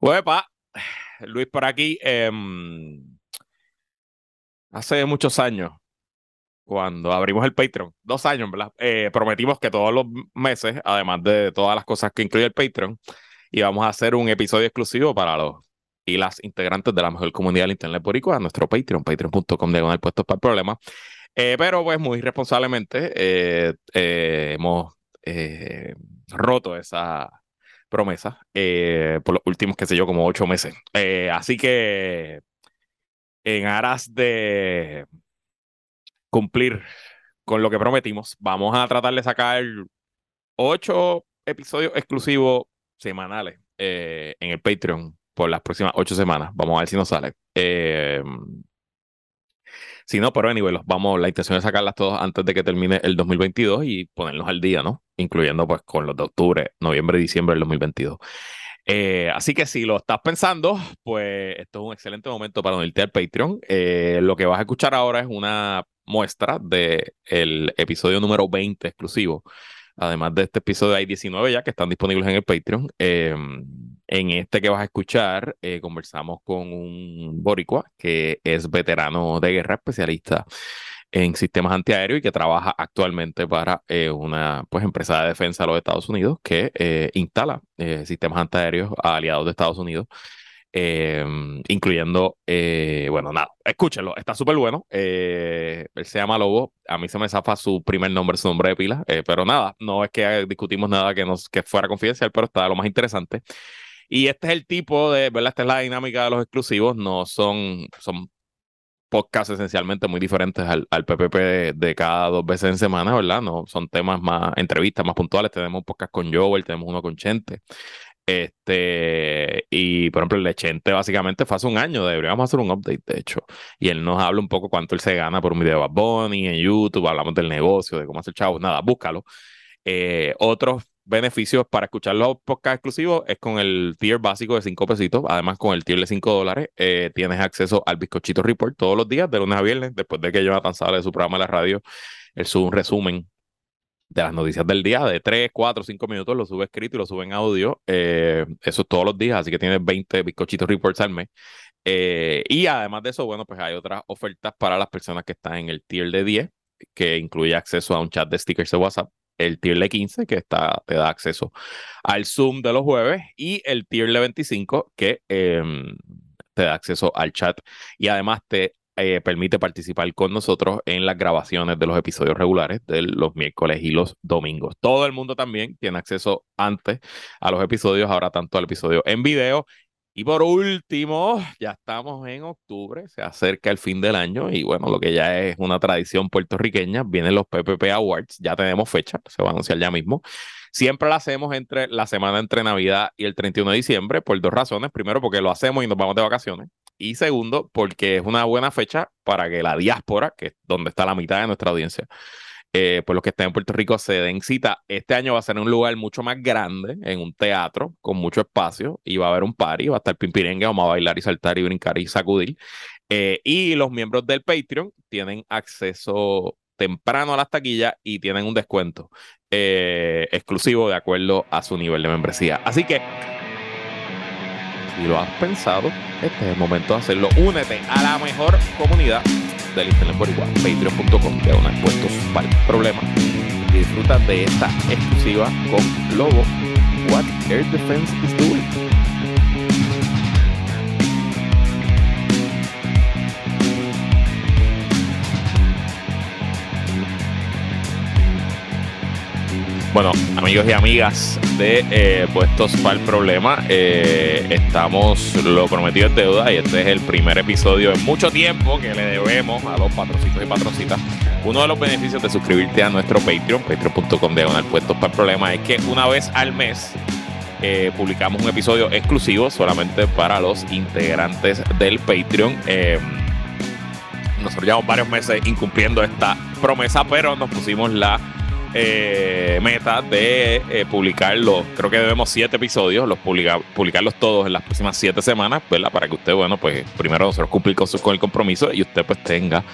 Huepa, Luis por aquí. em, hace muchos años, cuando abrimos el Patreon, dos años, ¿verdad? Eh, prometimos que todos los meses, además de todas las cosas que incluye el Patreon, íbamos a hacer un episodio exclusivo para los y las integrantes de la mejor comunidad del Internet boricua, nuestro Patreon, patreon.com diagonal puestos para el problema. Eh, pero pues muy responsablemente eh, hemos roto esa promesa eh, por los últimos, qué sé yo, como ocho meses. Eh, así que en aras de cumplir con lo que prometimos, vamos a tratar de sacar ocho episodios exclusivos semanales eh, en el Patreon por las próximas ocho semanas. Vamos a ver si nos sale. Si no, pero anyway, los vamos, la intención es sacarlas todas antes de que termine el 2022 y ponerlos al día, ¿no? Incluyendo pues con los de octubre, noviembre y diciembre del 2022. Eh, así que si lo estás pensando, pues esto es un excelente momento para unirte al Patreon. Eh, lo que vas a escuchar ahora es una muestra del episodio número 20 exclusivo. Además de este episodio, hay 19 ya que están disponibles en el Patreon. Eh, en este que vas a escuchar, eh, conversamos con un boricua que es veterano de guerra, especialista en sistemas antiaéreos y que trabaja actualmente para eh, una pues, empresa de defensa de los Estados Unidos que eh, instala sistemas antiaéreos a aliados de Estados Unidos. Eh, incluyendo, eh, bueno, nada, escúchenlo, está súper bueno. eh, él se llama Lobo, a mí se me zafa su primer nombre, su nombre de pila, eh, pero nada, no es que discutimos nada que, nos, que fuera confidencial, pero está lo más interesante. Y este es el tipo de, ¿verdad? Esta es la dinámica de los exclusivos, no son, son podcasts esencialmente muy diferentes al, al PPP de, de cada dos veces en semana, ¿verdad? No, son temas más, entrevistas más puntuales. Tenemos un podcast con Joel, tenemos uno con Chente. Este, y por ejemplo, el de Chente básicamente fue hace un año, deberíamos hacer un update, de hecho. Y él nos habla un poco cuánto él se gana por un video de Bunny en YouTube, hablamos del negocio, de cómo hacer chavo, nada, búscalo. Eh, otros beneficios para escuchar los podcasts exclusivos es con el tier básico de 5 pesitos. Además, con el tier de 5 dólares, eh, tienes acceso al Bizcochito Report todos los días, de lunes a viernes, después de que Jonathan sale de su programa de la radio. Él sube un resumen de las noticias del día de 3, 4, 5 minutos, lo sube escrito y lo sube en audio. Eh, eso es todos los días, así que tienes 20 Bizcochitos Reports al mes. Eh, y además de eso, bueno, pues hay otras ofertas para las personas que están en el tier de 10, que incluye acceso a un chat de stickers de WhatsApp el tier de 15, que está, te da acceso al Zoom de los jueves, y el tier de 25, que eh, te da acceso al chat y además te eh, permite participar con nosotros en las grabaciones de los episodios regulares de los miércoles y los domingos. Todo el mundo también tiene acceso antes a los episodios, ahora tanto al episodio en video y por último, ya estamos en octubre, se acerca el fin del año y bueno, lo que ya es una tradición puertorriqueña, vienen los PPP Awards, ya tenemos fecha, se va a anunciar ya mismo. Siempre la hacemos entre la semana entre Navidad y el 31 de diciembre por dos razones. Primero, porque lo hacemos y nos vamos de vacaciones. Y segundo, porque es una buena fecha para que la diáspora, que es donde está la mitad de nuestra audiencia, eh, pues los que estén en Puerto Rico se den cita. Este año va a ser en un lugar mucho más grande, en un teatro con mucho espacio, y va a haber un party, va a estar pimpirengue, vamos a bailar y saltar y brincar y sacudir. Eh, y los miembros del Patreon tienen acceso temprano a las taquillas y tienen un descuento eh, exclusivo de acuerdo a su nivel de membresía. Así que, si lo has pensado, este es el momento de hacerlo. Únete a la mejor comunidad del Internet por igual, patreon.com, de una puestos para el problema. Y disfruta de esta exclusiva con Lobo, What Air Defense is Doing. Bueno, amigos y amigas de eh, Puestos para el Problema, eh, estamos, lo prometido es deuda y este es el primer episodio en mucho tiempo que le debemos a los patrocitos y patrocitas. Uno de los beneficios de suscribirte a nuestro Patreon, patreon.com diagonal Puestos para el Problema, es que una vez al mes eh, publicamos un episodio exclusivo solamente para los integrantes del Patreon. Nosotros llevamos varios meses incumpliendo esta promesa, pero nos pusimos la eh, meta de eh, publicarlos. Creo que debemos siete episodios, los publicarlos todos en las próximas siete semanas, ¿verdad? Para que usted, bueno, pues primero nosotros cumplir con, con el compromiso y usted pues tenga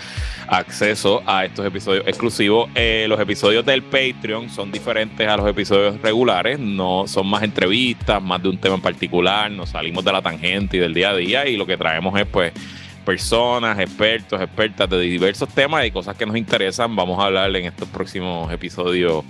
acceso a estos episodios exclusivos. Eh, los episodios del Patreon son diferentes a los episodios regulares, no son más entrevistas, más de un tema en particular, nos salimos de la tangente y del día a día y lo que traemos es pues personas, expertos, expertas de diversos temas y cosas que nos interesan. Vamos a hablar en estos próximos episodios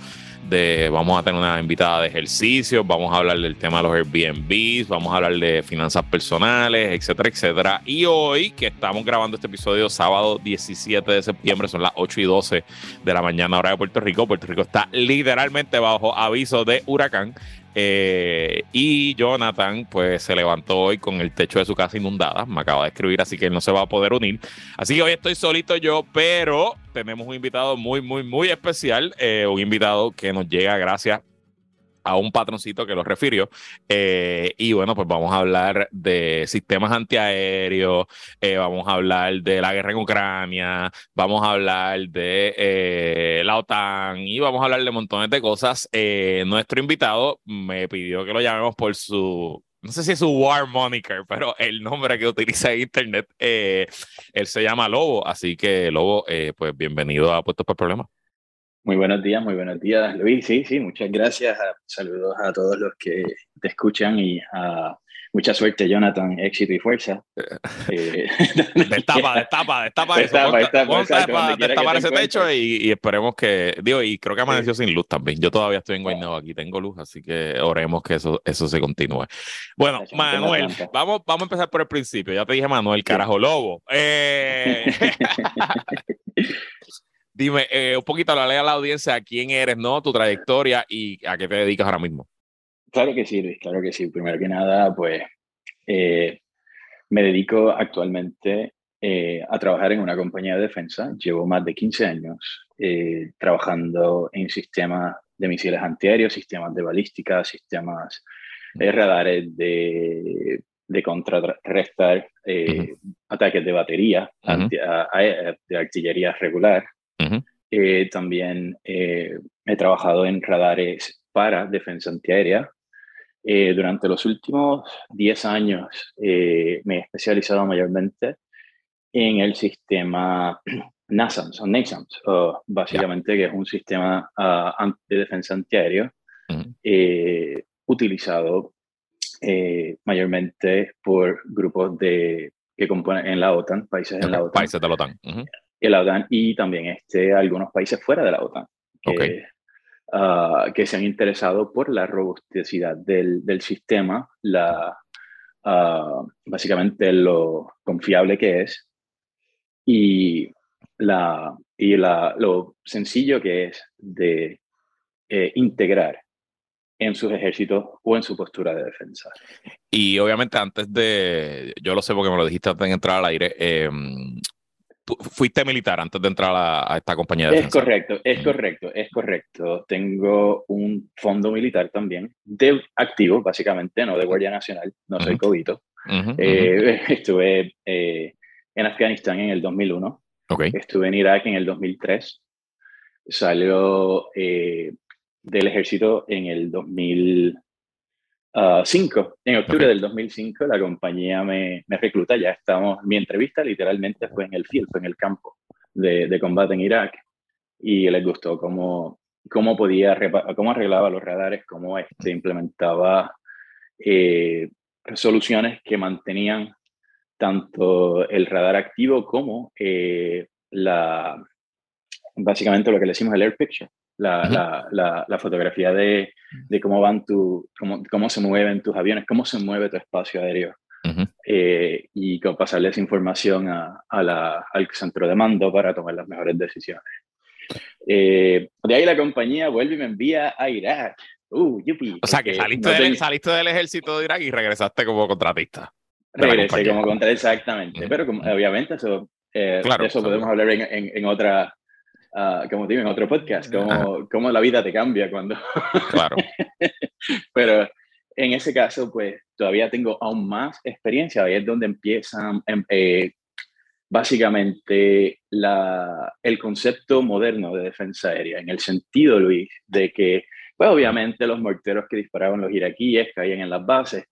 de, vamos a tener una invitada de ejercicios, vamos a hablar del tema de los Airbnbs, vamos a hablar de finanzas personales, etcétera, etcétera. Y hoy que estamos grabando este episodio sábado 17 de septiembre, son las 8 y 12 de la mañana hora de Puerto Rico. Puerto Rico está literalmente bajo aviso de huracán. Eh, y Jonathan, pues se levantó hoy con el techo de su casa inundada. Me acaba de escribir, así que él no se va a poder unir. Así que hoy estoy solito yo, pero tenemos un invitado muy, muy, muy especial. Eh, un invitado que nos llega gracias a un patroncito que lo refirió. Eh, y bueno, pues vamos a hablar de sistemas antiaéreos, eh, vamos a hablar de la guerra en Ucrania, vamos a hablar de eh, la OTAN y vamos a hablar de montones de cosas. nuestro invitado me pidió que lo llamemos por su no sé si es su War Moniker, pero el nombre que utiliza en Internet, él se llama Lobo, así que Lobo, pues bienvenido a Puestos por Problemas. Muy buenos días, muy buenos días, Luis. Sí, sí, muchas gracias. Saludos a todos los que te escuchan y a mucha suerte, Jonathan, éxito y fuerza. Eh, destapa, destapa, destapa eso. Destapa, destapa, ese techo y, esperemos que, digo, y creo que amaneció sin luz también. Yo todavía estoy en Guaynabo, aquí tengo luz, así que oremos que eso, eso se continúe. Bueno, Manuel, vamos, vamos a empezar por el principio. Ya te dije Manuel, carajo lobo. Eh... Dime eh, un poquito, la ley a la audiencia, quién eres, ¿no? Tu trayectoria y a qué te dedicas ahora mismo. Claro que sí, Luis, claro que sí. Primero que nada, pues eh, me dedico actualmente eh, a trabajar en una compañía de defensa. Llevo más de 15 años trabajando en sistemas de misiles antiaéreos, sistemas de balística, sistemas de radares de, de contrarrestar ataques de batería, de artillería regular. Eh, también eh, he trabajado en radares para defensa antiaérea. Eh, durante los últimos 10 años me he especializado mayormente en el sistema NASAMS o NASAMS, básicamente que es un sistema uh, de defensa antiaéreo utilizado mayormente por grupos de, que componen en la OTAN, países en la OTAN. Países de la OTAN la OTAN y también este, algunos países fuera de la OTAN. Que, ah, que se han interesado por la robusticidad del, del sistema, la, uh, básicamente lo confiable que es y, la, y la, lo sencillo que es de eh, integrar en sus ejércitos o en su postura de defensa. Y obviamente antes de, yo lo sé porque me lo dijiste antes de entrar al aire, eh, fuiste militar antes de entrar a, esta compañía de defensa. Es correcto, es correcto, es correcto. Tengo un fondo militar también, de activo, básicamente, no de Guardia Nacional, no soy cobito. Eh, estuve eh, en Afganistán en el 2001, estuve en Irak en el 2003, salió eh, del ejército en el 2000, 5. Ah, en octubre del 2005 la compañía me, me, recluta, ya estamos, mi entrevista literalmente fue en el field, fue en el campo de, de combate en Irak. Y les gustó cómo, cómo podía, cómo arreglaba los radares, cómo este, implementaba eh, soluciones que mantenían tanto el radar activo como eh, la, básicamente lo que le decimos el air picture, la, la, la, fotografía de, de, cómo van tu, cómo, cómo, se mueven tus aviones, cómo se mueve tu espacio aéreo. Eh, y con pasarle esa información a, a al centro de mando para tomar las mejores decisiones. Eh, de ahí la compañía vuelve y me envía a Irak. Uh, yupi, o sea, que saliste, del, saliste del ejército de Irak y regresaste como contratista. Regresé como contratista, exactamente. Pero como, obviamente eso, eh, de eso podemos hablar en, en, en, otra, Ah, como digo en otro podcast, cómo, cómo, la vida te cambia cuando... Claro. Pero en ese caso, pues todavía tengo aún más experiencia, ahí es donde empiezan, em, eh, básicamente la, el concepto moderno de defensa aérea, en el sentido, Luis, de que, pues obviamente los morteros que disparaban los iraquíes caían en las bases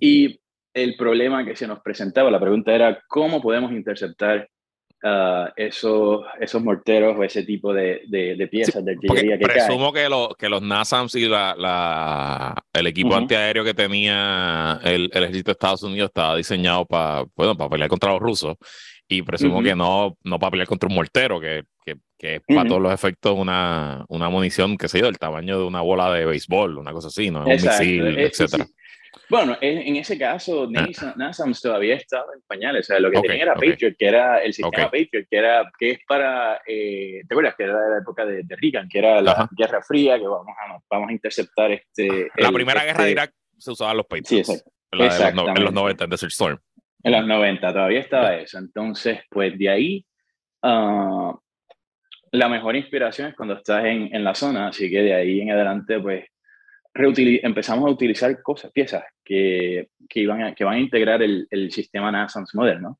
y el problema que se nos presentaba, la pregunta era cómo podemos interceptar uh, esos, esos morteros o ese tipo de, de, piezas de artillería que Presumo que, lo, que los NASAMS y la, la, el equipo antiaéreo que tenía el, el, ejército de Estados Unidos estaba diseñado para bueno, para pelear contra los rusos. Y presumo que no, no para pelear contra un mortero, que, que, que es para todos los efectos una, una munición, que sé yo, del tamaño de una bola de béisbol, una cosa así, ¿no? Un misil, eh, etcétera. Bueno, en, ese caso, ah. NASAMS todavía estaba en pañales. O sea, lo que tenía era Patriot, que era el sistema Patriot, que, era, que es para. Eh, ¿Te acuerdas? Que era de la época de, Reagan, que era la Guerra Fría, que vamos a, vamos a interceptar este. La primera guerra de este Irak se usaban los Patriots. Sí, exacto. en los 90, en Desert Storm. En los 90 todavía estaba eso. Entonces, pues de ahí. Uh, la mejor inspiración es cuando estás en, en la zona, así que de ahí en adelante, pues empezamos a utilizar cosas, piezas que, que, iban que van a integrar el, el sistema NASAMS moderno,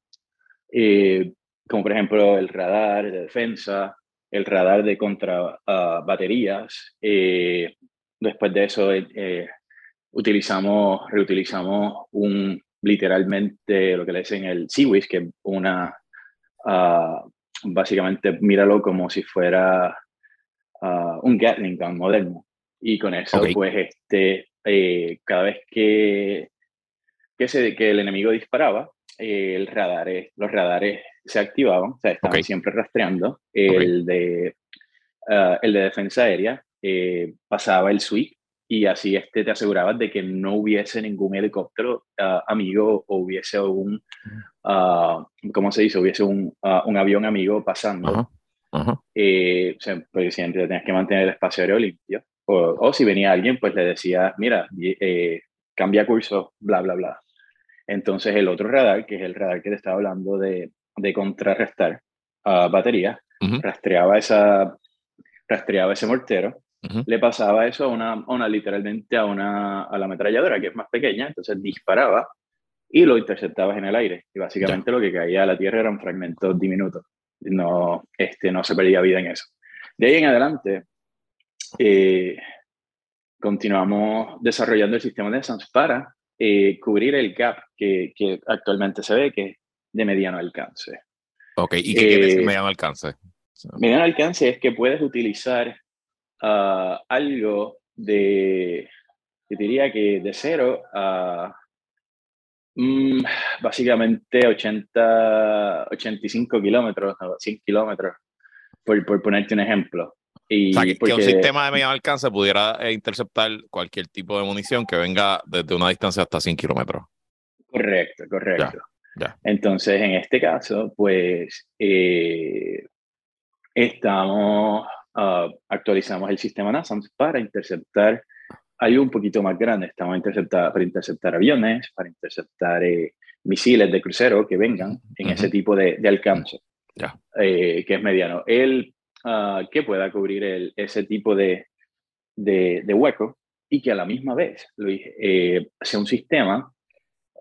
eh, como por ejemplo el radar de defensa, el radar de contra ah, baterías. Eh, después de eso, eh, utilizamos, reutilizamos un, literalmente lo que le dicen el Seawish, que es una, uh, básicamente, míralo como si fuera un Gatling gun moderno. Y con eso, pues, este, eh, cada vez que, que, se, que el enemigo disparaba, eh, el radar, los radares se activaban, o sea, estaban siempre rastreando. El, de, ah, el de defensa aérea eh, pasaba el sweep y así este te asegurabas de que no hubiese ningún helicóptero ah, amigo o hubiese un, uh, ¿cómo se dice? Hubiese un, un avión amigo pasando. Eh, o sea, porque siempre tenías que mantener el espacio aéreo limpio. O, si venía alguien, pues le decía, mira, eh, cambia curso, bla, bla, bla. Entonces el otro radar, que es el radar que te estaba hablando de, de contrarrestar a baterías, rastreaba, esa, rastreaba ese mortero, le pasaba eso a una, una, literalmente a, una, a la ametralladora, que es más pequeña, entonces disparaba y lo interceptabas en el aire. Y básicamente lo que caía a la tierra eran fragmentos diminutos. No, este, no se perdía vida en eso. De ahí en adelante, eh, continuamos desarrollando el sistema de SANS para eh, cubrir el gap que, que, actualmente se ve, que es de mediano alcance. Ok, ¿y qué quiere decir eh, mediano alcance? Mediano alcance es que puedes utilizar ah, algo de, yo diría que de cero a mm, básicamente 80, 85 kilómetros, 100 kilómetros, por, por ponerte un ejemplo. Y o sea, que, un sistema de mediano alcance pudiera eh, interceptar cualquier tipo de munición que venga desde una distancia hasta 100 kilómetros. Correcto, correcto. Ya, Entonces, en este caso, pues eh, estamos, uh, actualizamos el sistema NASAMS para interceptar algo un poquito más grande. Estamos interceptar, para interceptar aviones, para interceptar eh, misiles de crucero que vengan en ese tipo de, de alcance, ya. que es mediano. El Ah, que pueda cubrir el, ese tipo de, de, hueco y que a la misma vez, Luis, eh, sea un sistema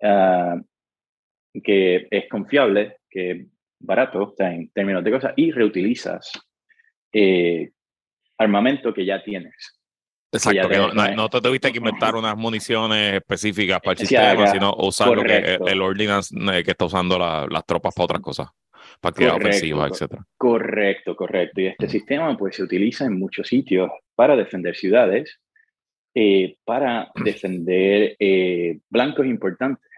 uh, que es confiable, que es barato en términos de cosas y reutilizas eh, armamento que ya tienes. Exacto, no, te tuviste que inventar unas municiones específicas para el sistema, sino usar lo que, el ordinance eh, que está usando las tropas para otras cosas para actividad ofensiva, etc. Correcto, correcto. Y este sistema pues se utiliza en muchos sitios para defender ciudades, eh, para defender eh, blancos importantes.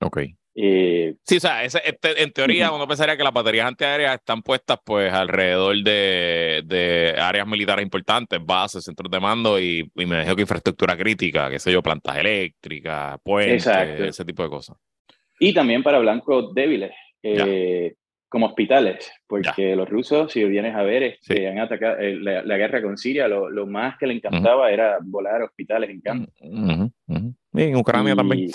Ok. Eh, sí, o sea, este, en teoría uno pensaría que las baterías antiaéreas están puestas pues alrededor de, de áreas militares importantes, bases, centros de mando y, me dijo que infraestructura crítica, qué sé yo, plantas eléctricas, puentes, ese tipo de cosas. Y también para blancos débiles como hospitales, porque los rusos, si vienes a ver, este, han atacado eh, la, guerra con Siria, lo, lo más que le encantaba era volar hospitales en campo. en Ucrania también.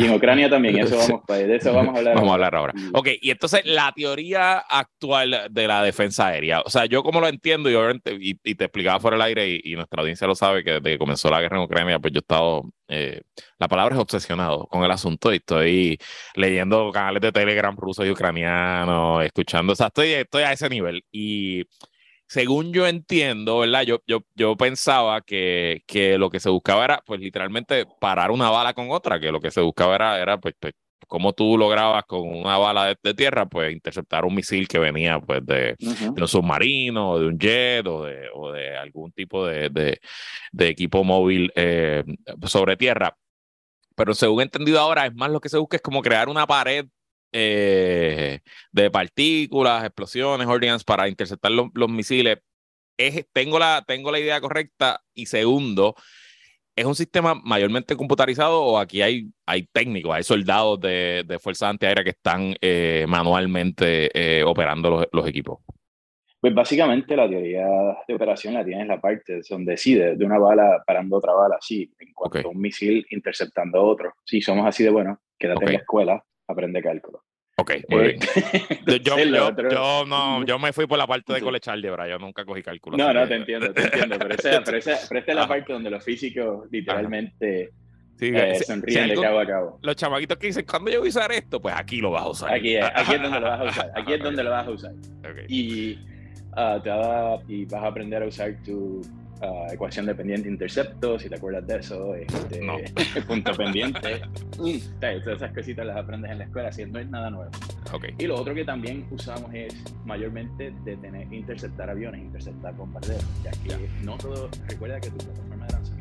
Y en Ucrania también, eso vamos, de eso vamos a hablar. Vamos a hablar ahora. Ok, y entonces la teoría actual de la defensa aérea, o sea, yo como lo entiendo, y, y, te explicaba fuera el aire, y, nuestra audiencia lo sabe, que desde que comenzó la guerra en Ucrania, pues yo he estado, eh, la palabra es obsesionado con el asunto, y estoy leyendo canales de Telegram rusos y ucranianos, escuchando, o sea, estoy, estoy a ese nivel. Y según yo entiendo, ¿verdad? Yo, yo, yo pensaba que, que, lo que se buscaba era, pues literalmente parar una bala con otra, que lo que se buscaba era, era pues, pues cómo tú lograbas con una bala de, tierra, pues interceptar un misil que venía pues de, un submarino, o de un jet, o de, o de algún tipo de, de, equipo móvil eh, sobre tierra. Pero según he entendido ahora, es más lo que se busca es como crear una pared eh, de partículas, explosiones, ordinance para interceptar los, misiles. Es, tengo, la, tengo la idea correcta. Y segundo, ¿es un sistema mayormente computarizado o aquí hay, hay técnicos, hay soldados de, de Fuerza Antiaérea que están eh, manualmente eh, operando los, equipos? Pues básicamente la teoría de operación la tienes la parte donde sí, de, una bala parando otra bala, sí, en cuanto a un misil interceptando otro. Si somos así de buenos, quédate en la escuela, aprende cálculo. Ok, muy bien. Yo, yo, no, yo me fui por la parte de colechar álgebra, yo nunca cogí cálculo. No, no, te entiendo, te entiendo, pero, esa, pero, esa, pero esta es la parte donde los físicos literalmente sí, eh, sonríen de cabo a cabo. Los chamaquitos que dicen, ¿cuándo yo voy a usar esto? Pues aquí lo vas a usar. Aquí es, aquí es donde lo vas a usar, aquí es donde lo vas a usar. Okay. Y, uh, te va, y vas a aprender a usar tu uh, ecuación de pendiente intercepto, si te acuerdas de eso, este, no. punto pendiente. todas esas cositas las aprendes en la escuela, así no es nada nuevo. Okay. Y lo otro que también usamos es mayormente de tener interceptar aviones, interceptar bombarderos, ya que no todo, recuerda que tu plataforma de